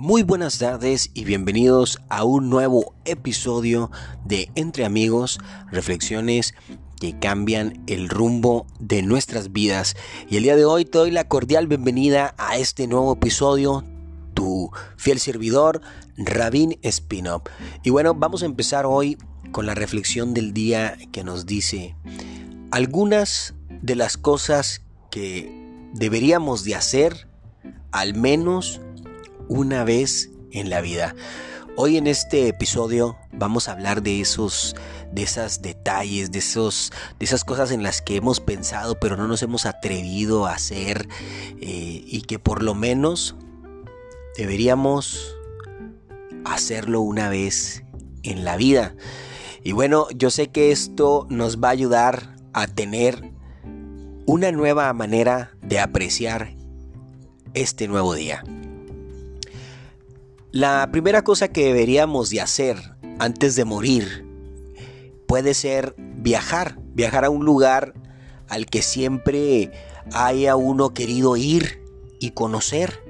Muy buenas tardes y bienvenidos a un nuevo episodio de Entre Amigos, reflexiones que cambian el rumbo de nuestras vidas. Y el día de hoy te doy la cordial bienvenida a este nuevo episodio, tu fiel servidor, Rabin Spinop. Y bueno, vamos a empezar hoy con la reflexión del día que nos dice algunas de las cosas que deberíamos de hacer al menos una vez en la vida. Hoy en este episodio vamos a hablar de esos de esos detalles, de esos de esas cosas en las que hemos pensado pero no nos hemos atrevido a hacer eh, y que por lo menos deberíamos hacerlo una vez en la vida. Y bueno, yo sé que esto nos va a ayudar a tener una nueva manera de apreciar este nuevo día. La primera cosa que deberíamos de hacer antes de morir puede ser viajar, viajar a un lugar al que siempre haya uno querido ir y conocer.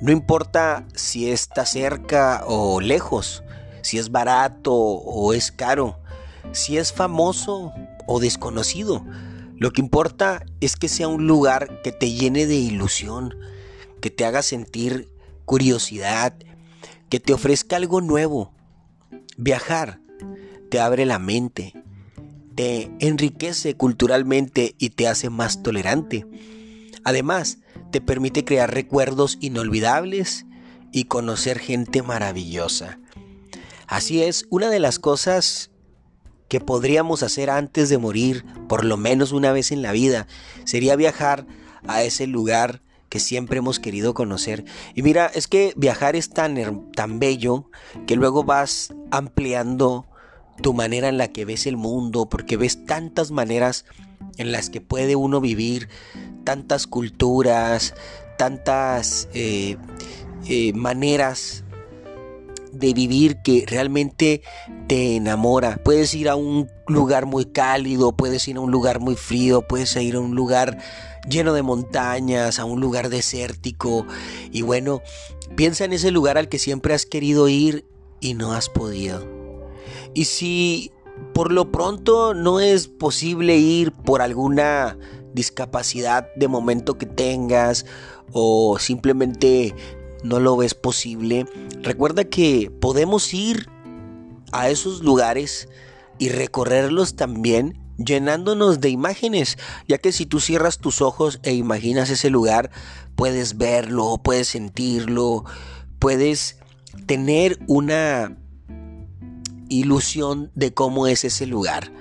No importa si está cerca o lejos, si es barato o es caro, si es famoso o desconocido. Lo que importa es que sea un lugar que te llene de ilusión, que te haga sentir curiosidad, que te ofrezca algo nuevo. Viajar te abre la mente, te enriquece culturalmente y te hace más tolerante. Además, te permite crear recuerdos inolvidables y conocer gente maravillosa. Así es, una de las cosas que podríamos hacer antes de morir, por lo menos una vez en la vida, sería viajar a ese lugar que siempre hemos querido conocer. Y mira, es que viajar es tan, tan bello que luego vas ampliando tu manera en la que ves el mundo, porque ves tantas maneras en las que puede uno vivir, tantas culturas, tantas eh, eh, maneras de vivir que realmente te enamora. Puedes ir a un lugar muy cálido, puedes ir a un lugar muy frío, puedes ir a un lugar lleno de montañas, a un lugar desértico. Y bueno, piensa en ese lugar al que siempre has querido ir y no has podido. Y si por lo pronto no es posible ir por alguna discapacidad de momento que tengas o simplemente no lo ves posible, recuerda que podemos ir a esos lugares y recorrerlos también llenándonos de imágenes, ya que si tú cierras tus ojos e imaginas ese lugar, puedes verlo, puedes sentirlo, puedes tener una ilusión de cómo es ese lugar.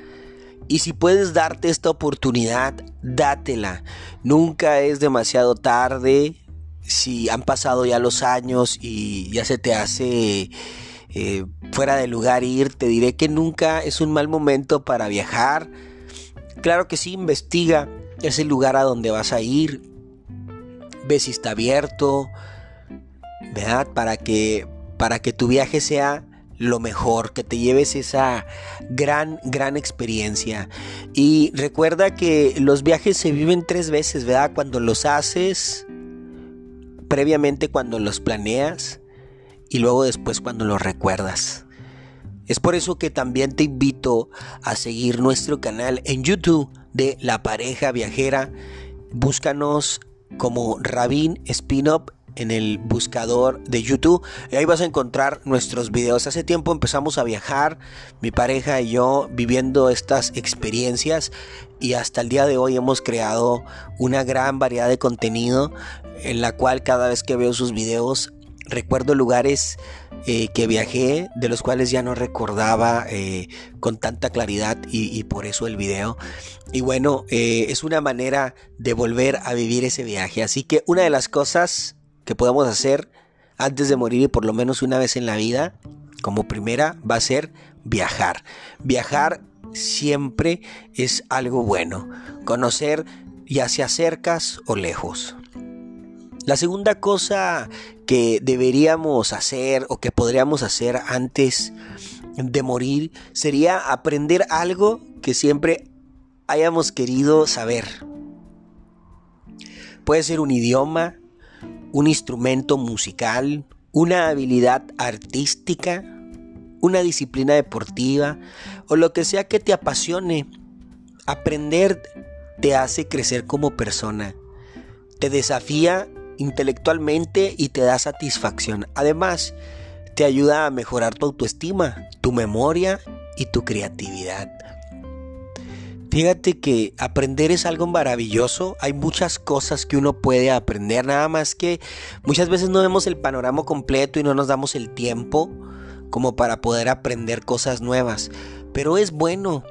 Y si puedes darte esta oportunidad, dátela. Nunca es demasiado tarde. Si han pasado ya los años y ya se te hace eh, fuera de lugar ir, te diré que nunca es un mal momento para viajar. Claro que sí, investiga ese lugar a donde vas a ir. Ve si está abierto, ¿verdad? Para que, para que tu viaje sea lo mejor, que te lleves esa gran, gran experiencia. Y recuerda que los viajes se viven tres veces, ¿verdad? Cuando los haces, previamente cuando los planeas y luego después cuando los recuerdas. Es por eso que también te invito a seguir nuestro canal en YouTube de La Pareja Viajera. Búscanos como Rabin Spin-Up en el buscador de YouTube y ahí vas a encontrar nuestros videos. Hace tiempo empezamos a viajar, mi pareja y yo viviendo estas experiencias y hasta el día de hoy hemos creado una gran variedad de contenido en la cual cada vez que veo sus videos recuerdo lugares eh, que viajé, de los cuales ya no recordaba eh, con tanta claridad y, por eso el video. Y bueno, eh, es una manera de volver a vivir ese viaje. Así que una de las cosas que podemos hacer antes de morir y por lo menos una vez en la vida, como primera, va a ser viajar. Viajar siempre es algo bueno. Conocer ya sea cercas o lejos. La segunda cosa que deberíamos hacer o que podríamos hacer antes de morir sería aprender algo que siempre hayamos querido saber. Puede ser un idioma, un instrumento musical, una habilidad artística, una disciplina deportiva o lo que sea que te apasione. Aprender te hace crecer como persona, te desafía intelectualmente y te da satisfacción. Además, te ayuda a mejorar tu autoestima, tu memoria y tu creatividad. Fíjate que aprender es algo maravilloso, hay muchas cosas que uno puede aprender, nada más que muchas veces no vemos el panorama completo y no nos damos el tiempo como para poder aprender cosas nuevas, pero es bueno.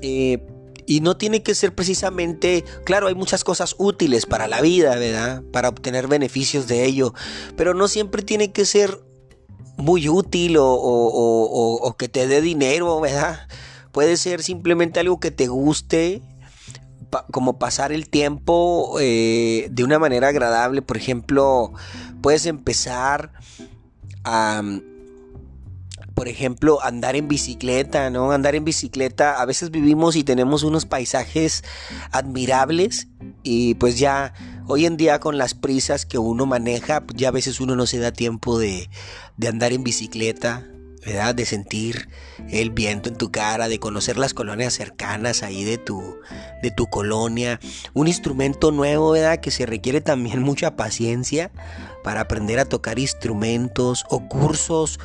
Eh, y no tiene que ser precisamente, claro, hay muchas cosas útiles para la vida, ¿verdad? Para obtener beneficios de ello, pero no siempre tiene que ser muy útil o, que te dé dinero, ¿verdad? Puede ser simplemente algo que te guste, como pasar el tiempo eh, de una manera agradable. Por ejemplo, puedes empezar a por ejemplo, andar en bicicleta, ¿no? Andar en bicicleta, a veces vivimos y tenemos unos paisajes admirables y pues ya hoy en día con las prisas que uno maneja, ya a veces uno no se da tiempo de, de andar en bicicleta, ¿verdad? De sentir el viento en tu cara, de conocer las colonias cercanas ahí de tu, de tu colonia. Un instrumento nuevo, ¿verdad? Que se requiere también mucha paciencia para aprender a tocar instrumentos o cursos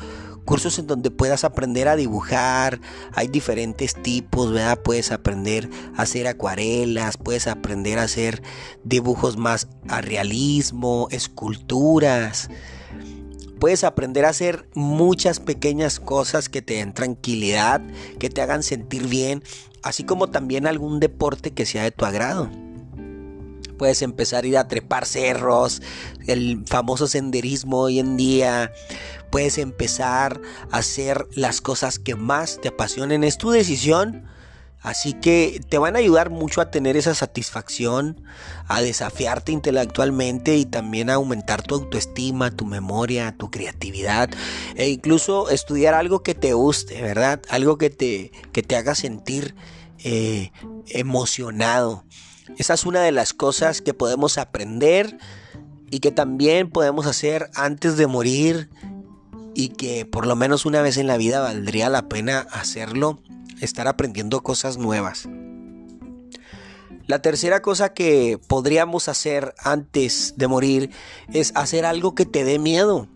cursos en donde puedas aprender a dibujar, hay diferentes tipos, ¿verdad? Puedes aprender a hacer acuarelas, puedes aprender a hacer dibujos más a realismo, esculturas. Puedes aprender a hacer muchas pequeñas cosas que te den tranquilidad, que te hagan sentir bien, así como también algún deporte que sea de tu agrado. Puedes empezar a ir a trepar cerros, el famoso senderismo hoy en día puedes empezar a hacer las cosas que más te apasionen. Es tu decisión. Así que te van a ayudar mucho a tener esa satisfacción, a desafiarte intelectualmente y también a aumentar tu autoestima, tu memoria, tu creatividad e incluso estudiar algo que te guste, ¿verdad? Algo que te, que te haga sentir eh, emocionado. Esa es una de las cosas que podemos aprender y que también podemos hacer antes de morir y que por lo menos una vez en la vida valdría la pena hacerlo, estar aprendiendo cosas nuevas. La tercera cosa que podríamos hacer antes de morir es hacer algo que te dé miedo.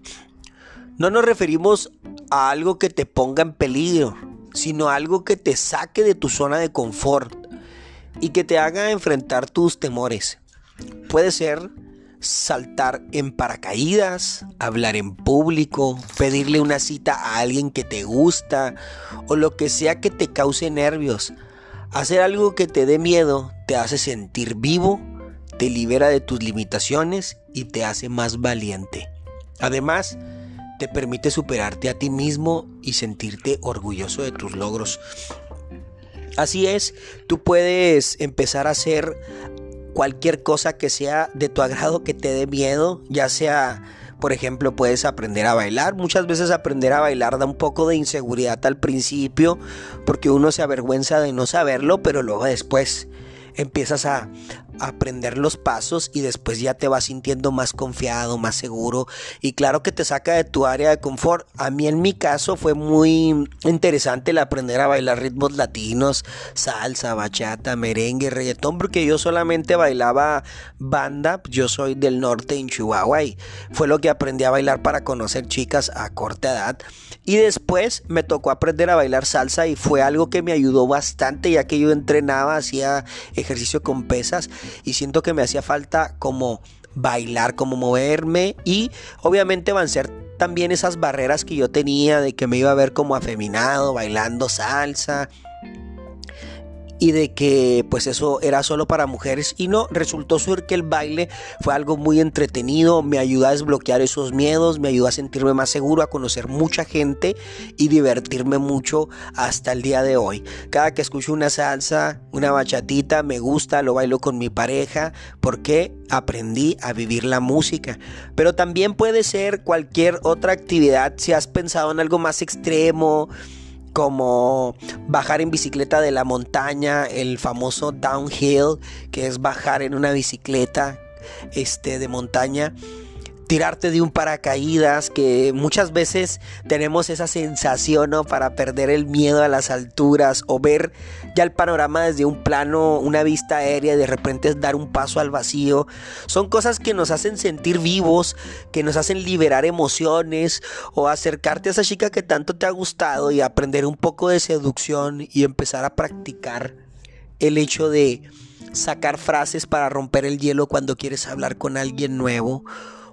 No nos referimos a algo que te ponga en peligro, sino algo que te saque de tu zona de confort y que te haga enfrentar tus temores. Puede ser saltar en paracaídas, hablar en público, pedirle una cita a alguien que te gusta o lo que sea que te cause nervios. Hacer algo que te dé miedo te hace sentir vivo, te libera de tus limitaciones y te hace más valiente. Además, te permite superarte a ti mismo y sentirte orgulloso de tus logros. Así es, tú puedes empezar a hacer cualquier cosa que sea de tu agrado, que te dé miedo, ya sea, por ejemplo, puedes aprender a bailar. Muchas veces aprender a bailar da un poco de inseguridad al principio, porque uno se avergüenza de no saberlo, pero luego después empiezas a, aprender los pasos y después ya te vas sintiendo más confiado, más seguro y claro que te saca de tu área de confort. A mí en mi caso fue muy interesante el aprender a bailar ritmos latinos, salsa, bachata, merengue, reggaetón, porque yo solamente bailaba banda, yo soy del norte en Chihuahua y fue lo que aprendí a bailar para conocer chicas a corta edad. Y después me tocó aprender a bailar salsa y fue algo que me ayudó bastante ya que yo entrenaba, hacía ejercicio con pesas y siento que me hacía falta como bailar, como moverme y obviamente vencer también esas barreras que yo tenía de que me iba a ver como afeminado, bailando salsa y de que pues eso era solo para mujeres y no, resultó ser que el baile fue algo muy entretenido, me ayudó a desbloquear esos miedos, me ayudó a sentirme más seguro, a conocer mucha gente y divertirme mucho hasta el día de hoy. Cada que escucho una salsa, una bachatita, me gusta, lo bailo con mi pareja porque aprendí a vivir la música. Pero también puede ser cualquier otra actividad si has pensado en algo más extremo como bajar en bicicleta de la montaña, el famoso downhill, que es bajar en una bicicleta este, de montaña tirarte de un paracaídas, que muchas veces tenemos esa sensación ¿no? para perder el miedo a las alturas o ver ya el panorama desde un plano, una vista aérea y de repente dar un paso al vacío. Son cosas que nos hacen sentir vivos, que nos hacen liberar emociones o acercarte a esa chica que tanto te ha gustado y aprender un poco de seducción y empezar a practicar el hecho de sacar frases para romper el hielo cuando quieres hablar con alguien nuevo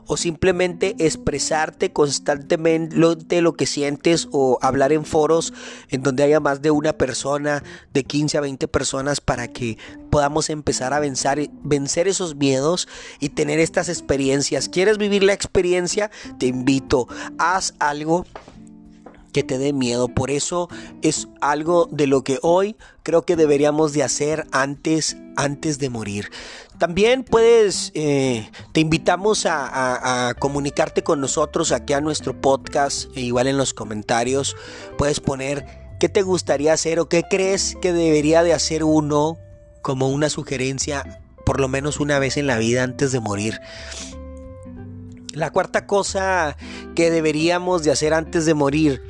o simplemente expresarte constantemente lo que sientes o hablar en foros en donde haya más de una persona, de 15 a 20 personas para que podamos empezar a vencer, vencer esos miedos y tener estas experiencias. ¿Quieres vivir la experiencia? Te invito, haz algo que te dé miedo. Por eso es algo de lo que hoy creo que deberíamos de hacer antes, antes de morir. También puedes, eh, te invitamos a, comunicarte con nosotros aquí a nuestro podcast, e igual en los comentarios puedes poner qué te gustaría hacer o qué crees que debería de hacer uno como una sugerencia por lo menos una vez en la vida antes de morir. La cuarta cosa que deberíamos de hacer antes de morir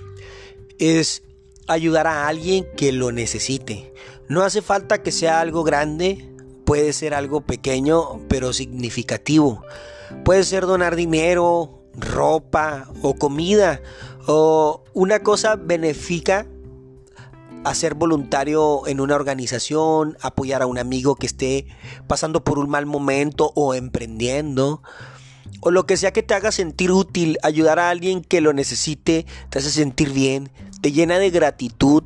es ayudar a alguien que lo necesite. No hace falta que sea algo grande, puede ser algo pequeño pero significativo. Puede ser donar dinero, ropa o comida o una cosa benéfica hacer voluntario en una organización, apoyar a un amigo que esté pasando por un mal momento o emprendiendo, o lo que sea que te haga sentir útil, ayudar a alguien que lo necesite, te hace sentir bien, te llena de gratitud,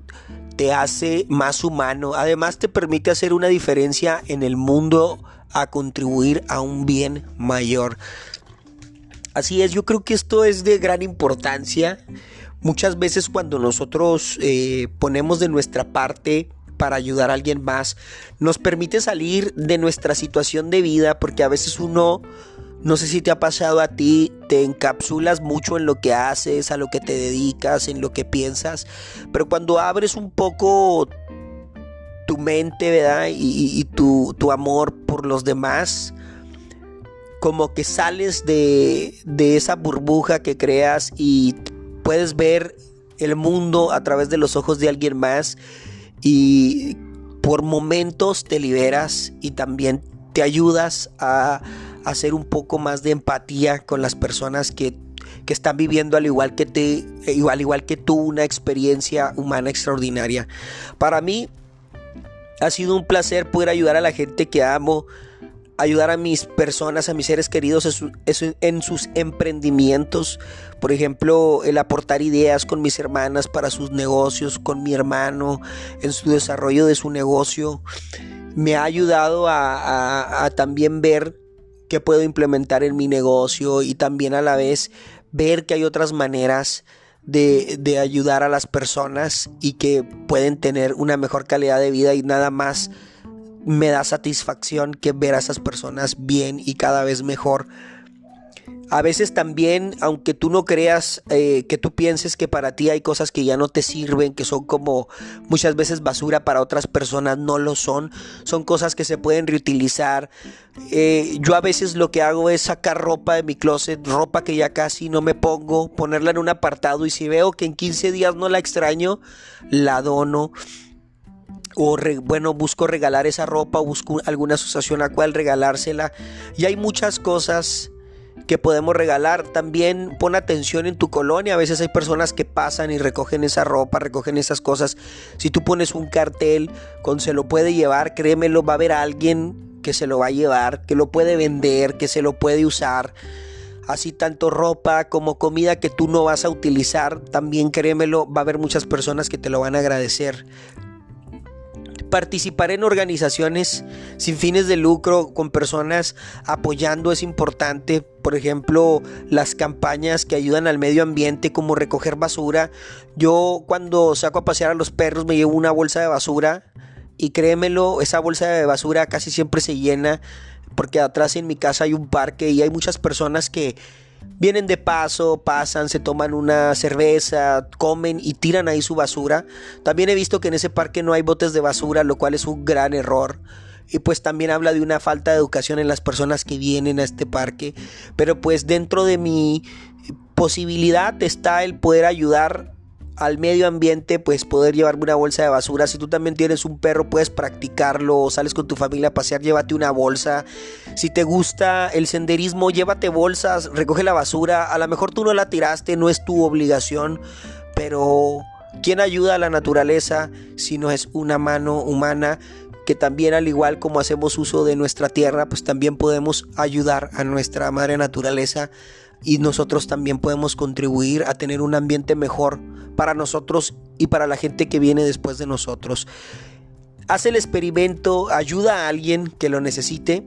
te hace más humano, además te permite hacer una diferencia en el mundo a contribuir a un bien mayor. Así es, yo creo que esto es de gran importancia. Muchas veces cuando nosotros eh, ponemos de nuestra parte para ayudar a alguien más, nos permite salir de nuestra situación de vida porque a veces uno no sé si te ha pasado a ti, te encapsulas mucho en lo que haces, a lo que te dedicas, en lo que piensas, pero cuando abres un poco tu mente, ¿verdad? Y, tu, tu, amor por los demás, como que sales de, de esa burbuja que creas y puedes ver el mundo a través de los ojos de alguien más y por momentos te liberas y también te ayudas a hacer un poco más de empatía con las personas que, están viviendo al igual que, te, igual que tú una experiencia humana extraordinaria. Para mí ha sido un placer poder ayudar a la gente que amo, ayudar a mis personas, a mis seres queridos en sus emprendimientos. Por ejemplo, el aportar ideas con mis hermanas para sus negocios, con mi hermano, en su desarrollo de su negocio. Me ha ayudado a también ver que puedo implementar en mi negocio y también a la vez ver que hay otras maneras de, de, ayudar a las personas y que pueden tener una mejor calidad de vida y nada más me da satisfacción que ver a esas personas bien y cada vez mejor a veces también, aunque tú no creas, eh, que tú pienses que para ti hay cosas que ya no te sirven, que son como muchas veces basura para otras personas, no lo son. Son cosas que se pueden reutilizar. Eh, yo a veces lo que hago es sacar ropa de mi closet, ropa que ya casi no me pongo, ponerla en un apartado y si veo que en 15 días no la extraño, la dono o bueno, busco regalar esa ropa, busco alguna asociación a cual regalársela. Y hay muchas cosas que podemos regalar. También pon atención en tu colonia. A veces hay personas que pasan y recogen esa ropa, recogen esas cosas. Si tú pones un cartel con se lo puede llevar, créemelo, va a haber alguien que se lo va a llevar, que lo puede vender, que se lo puede usar. Así tanto ropa como comida que tú no vas a utilizar, también créemelo, va a haber muchas personas que te lo van a agradecer participar en organizaciones sin fines de lucro con personas apoyando es importante. Por ejemplo, las campañas que ayudan al medio ambiente como recoger basura. Yo cuando saco a pasear a los perros me llevo una bolsa de basura y créemelo, esa bolsa de basura casi siempre se llena porque atrás en mi casa hay un parque y hay muchas personas que Vienen de paso, pasan, se toman una cerveza, comen y tiran ahí su basura. También he visto que en ese parque no hay botes de basura, lo cual es un gran error. Y pues también habla de una falta de educación en las personas que vienen a este parque, pero pues dentro de mi posibilidad está el poder ayudar al medio ambiente, pues poder llevarme una bolsa de basura. Si tú también tienes un perro, puedes practicarlo. Sales con tu familia a pasear, llévate una bolsa. Si te gusta el senderismo, llévate bolsas, recoge la basura. A lo mejor tú no la tiraste, no es tu obligación, pero ¿quién ayuda a la naturaleza si no es una mano humana? Que también al igual como hacemos uso de nuestra tierra, pues también podemos ayudar a nuestra madre naturaleza y nosotros también podemos contribuir a tener un ambiente mejor para nosotros y para la gente que viene después de nosotros. Haz el experimento, ayuda a alguien que lo necesite.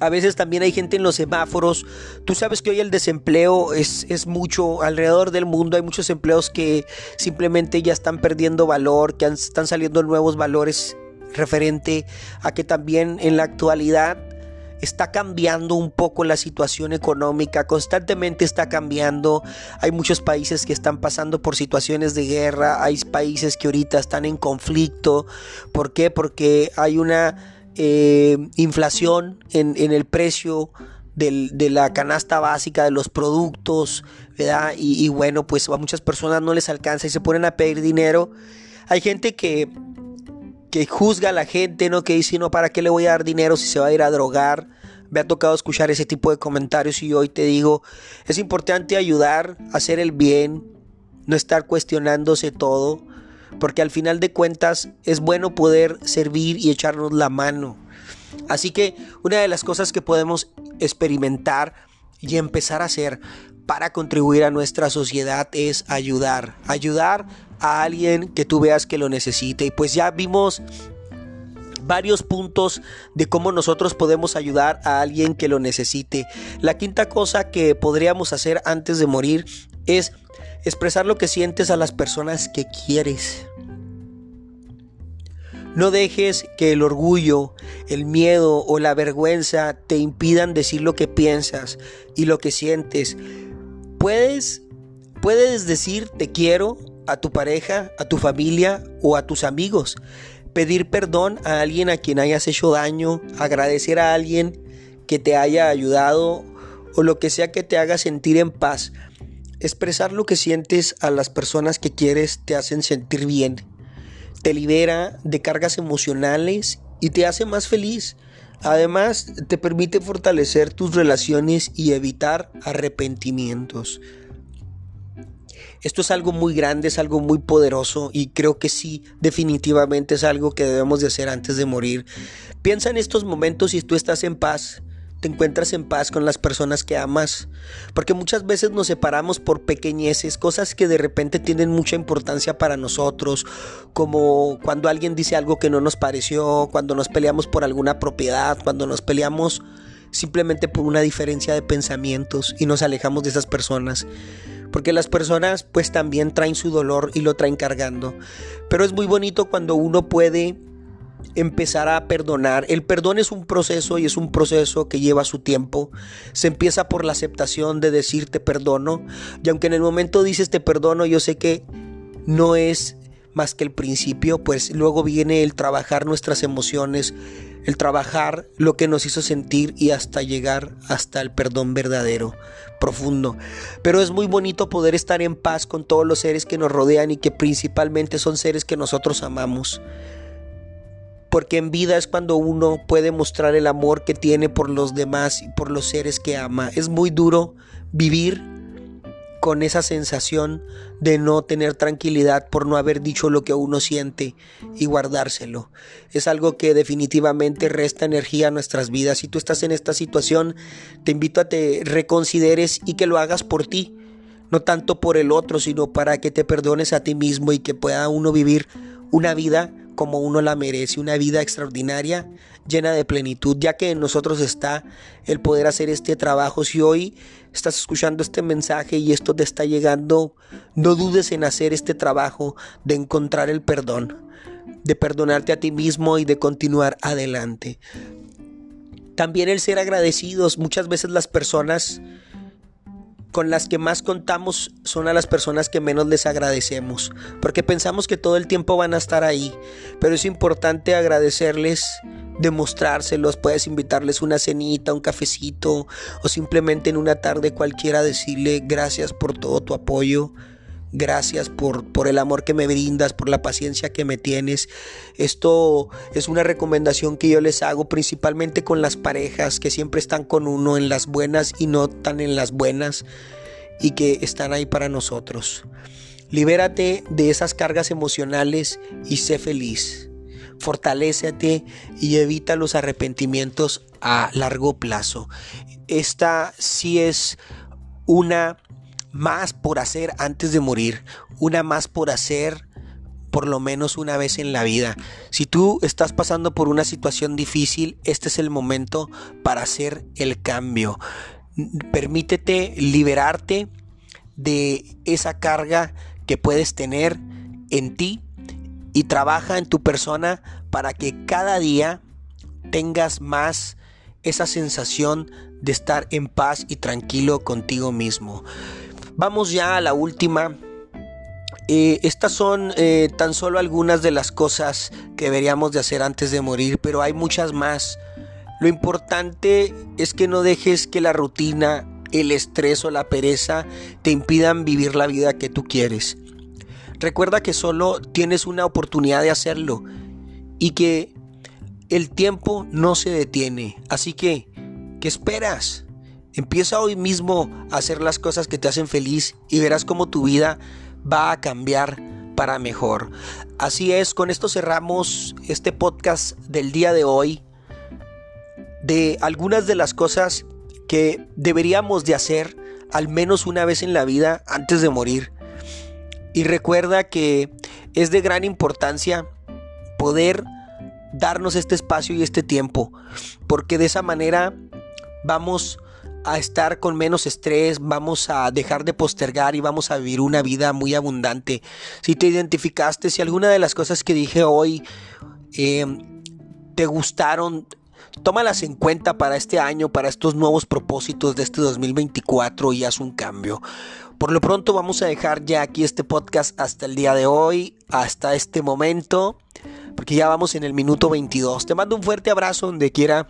A veces también hay gente en los semáforos. Tú sabes que hoy el desempleo es, es, mucho alrededor del mundo. Hay muchos empleos que simplemente ya están perdiendo valor, que están saliendo nuevos valores referente a que también en la actualidad está cambiando un poco la situación económica, constantemente está cambiando. Hay muchos países que están pasando por situaciones de guerra, hay países que ahorita están en conflicto. ¿Por qué? Porque hay una eh, inflación en, el precio de la canasta básica de los productos, ¿verdad? Y, y, bueno, pues a muchas personas no les alcanza y se ponen a pedir dinero. Hay gente que que juzga a la gente, ¿no? Que dice, no, ¿para qué le voy a dar dinero si se va a ir a drogar? Me ha tocado escuchar ese tipo de comentarios y hoy te digo, es importante ayudar, hacer el bien, no estar cuestionándose todo, porque al final de cuentas es bueno poder servir y echarnos la mano. Así que una de las cosas que podemos experimentar y empezar a hacer para contribuir a nuestra sociedad es ayudar, ayudar a alguien que tú veas que lo necesite. Y pues ya vimos varios puntos de cómo nosotros podemos ayudar a alguien que lo necesite. La quinta cosa que podríamos hacer antes de morir es expresar lo que sientes a las personas que quieres. No dejes que el orgullo, el miedo o la vergüenza te impidan decir lo que piensas y lo que sientes. Puedes, puedes decir te quiero a tu pareja, a tu familia o a tus amigos. Pedir perdón a alguien a quien hayas hecho daño, agradecer a alguien que te haya ayudado o lo que sea que te haga sentir en paz. Expresar lo que sientes a las personas que quieres te hacen sentir bien. Te libera de cargas emocionales y te hace más feliz. Además, te permite fortalecer tus relaciones y evitar arrepentimientos. Esto es algo muy grande, es algo muy poderoso y creo que sí, definitivamente es algo que debemos de hacer antes de morir. Piensa en estos momentos si tú estás en paz, te encuentras en paz con las personas que amas, porque muchas veces nos separamos por pequeñeces, cosas que de repente tienen mucha importancia para nosotros, como cuando alguien dice algo que no nos pareció, cuando nos peleamos por alguna propiedad, cuando nos peleamos simplemente por una diferencia de pensamientos y nos alejamos de esas personas porque las personas pues también traen su dolor y lo traen cargando. Pero es muy bonito cuando uno puede empezar a perdonar. El perdón es un proceso y es un proceso que lleva su tiempo. Se empieza por la aceptación de decirte perdono. Y aunque en el momento dices te perdono, yo sé que no es más que el principio, pues luego viene el trabajar nuestras emociones, el trabajar lo que nos hizo sentir y hasta llegar hasta el perdón verdadero, profundo. Pero es muy bonito poder estar en paz con todos los seres que nos rodean y que principalmente son seres que nosotros amamos. Porque en vida es cuando uno puede mostrar el amor que tiene por los demás y por los seres que ama. Es muy duro vivir con esa sensación de no tener tranquilidad por no haber dicho lo que uno siente y guardárselo. Es algo que definitivamente resta energía a nuestras vidas. Si tú estás en esta situación, te invito a que reconsideres y que lo hagas por ti, no tanto por el otro, sino para que te perdones a ti mismo y que pueda uno vivir una vida como uno la merece, una vida extraordinaria, llena de plenitud, ya que en nosotros está el poder hacer este trabajo. Si hoy estás escuchando este mensaje y esto te está llegando, no dudes en hacer este trabajo de encontrar el perdón, de perdonarte a ti mismo y de continuar adelante. También el ser agradecidos, muchas veces las personas con las que más contamos son a las personas que menos les agradecemos, porque pensamos que todo el tiempo van a estar ahí, pero es importante agradecerles demostrárselos, puedes invitarles una cenita, un cafecito o simplemente en una tarde cualquiera decirle gracias por todo tu apoyo. Gracias por, por, el amor que me brindas, por la paciencia que me tienes. Esto es una recomendación que yo les hago principalmente con las parejas que siempre están con uno en las buenas y no tan en las buenas y que están ahí para nosotros. Libérate de esas cargas emocionales y sé feliz. Fortalécete y evita los arrepentimientos a largo plazo. Esta sí es una más por hacer antes de morir, una más por hacer por lo menos una vez en la vida. Si tú estás pasando por una situación difícil, este es el momento para hacer el cambio. Permítete liberarte de esa carga que puedes tener en ti y trabaja en tu persona para que cada día tengas más esa sensación de estar en paz y tranquilo contigo mismo. Vamos ya a la última. Eh, estas son eh, tan solo algunas de las cosas que deberíamos de hacer antes de morir, pero hay muchas más. Lo importante es que no dejes que la rutina, el estrés o la pereza te impidan vivir la vida que tú quieres. Recuerda que solo tienes una oportunidad de hacerlo y que el tiempo no se detiene. Así que, ¿qué esperas? Empieza hoy mismo a hacer las cosas que te hacen feliz y verás cómo tu vida va a cambiar para mejor. Así es, con esto cerramos este podcast del día de hoy de algunas de las cosas que deberíamos de hacer al menos una vez en la vida antes de morir. Y recuerda que es de gran importancia poder darnos este espacio y este tiempo, porque de esa manera vamos a estar con menos estrés, vamos a dejar de postergar y vamos a vivir una vida muy abundante. Si te identificaste, si alguna de las cosas que dije hoy eh, te gustaron, tómalas en cuenta para este año, para estos nuevos propósitos de este 2024 y haz un cambio. Por lo pronto vamos a dejar ya aquí este podcast hasta el día de hoy, hasta este momento, porque ya vamos en el minuto 22. Te mando un fuerte abrazo donde quiera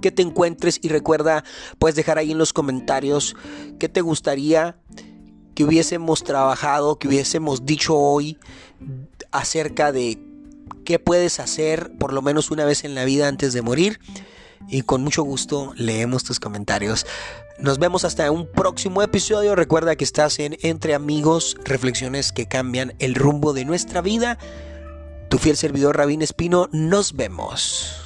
que te encuentres y recuerda, puedes dejar ahí en los comentarios qué te gustaría que hubiésemos trabajado, que hubiésemos dicho hoy acerca de qué puedes hacer por lo menos una vez en la vida antes de morir. Y con mucho gusto leemos tus comentarios. Nos vemos hasta un próximo episodio. Recuerda que estás en Entre Amigos, reflexiones que cambian el rumbo de nuestra vida. Tu fiel servidor Rabín Espino, nos vemos.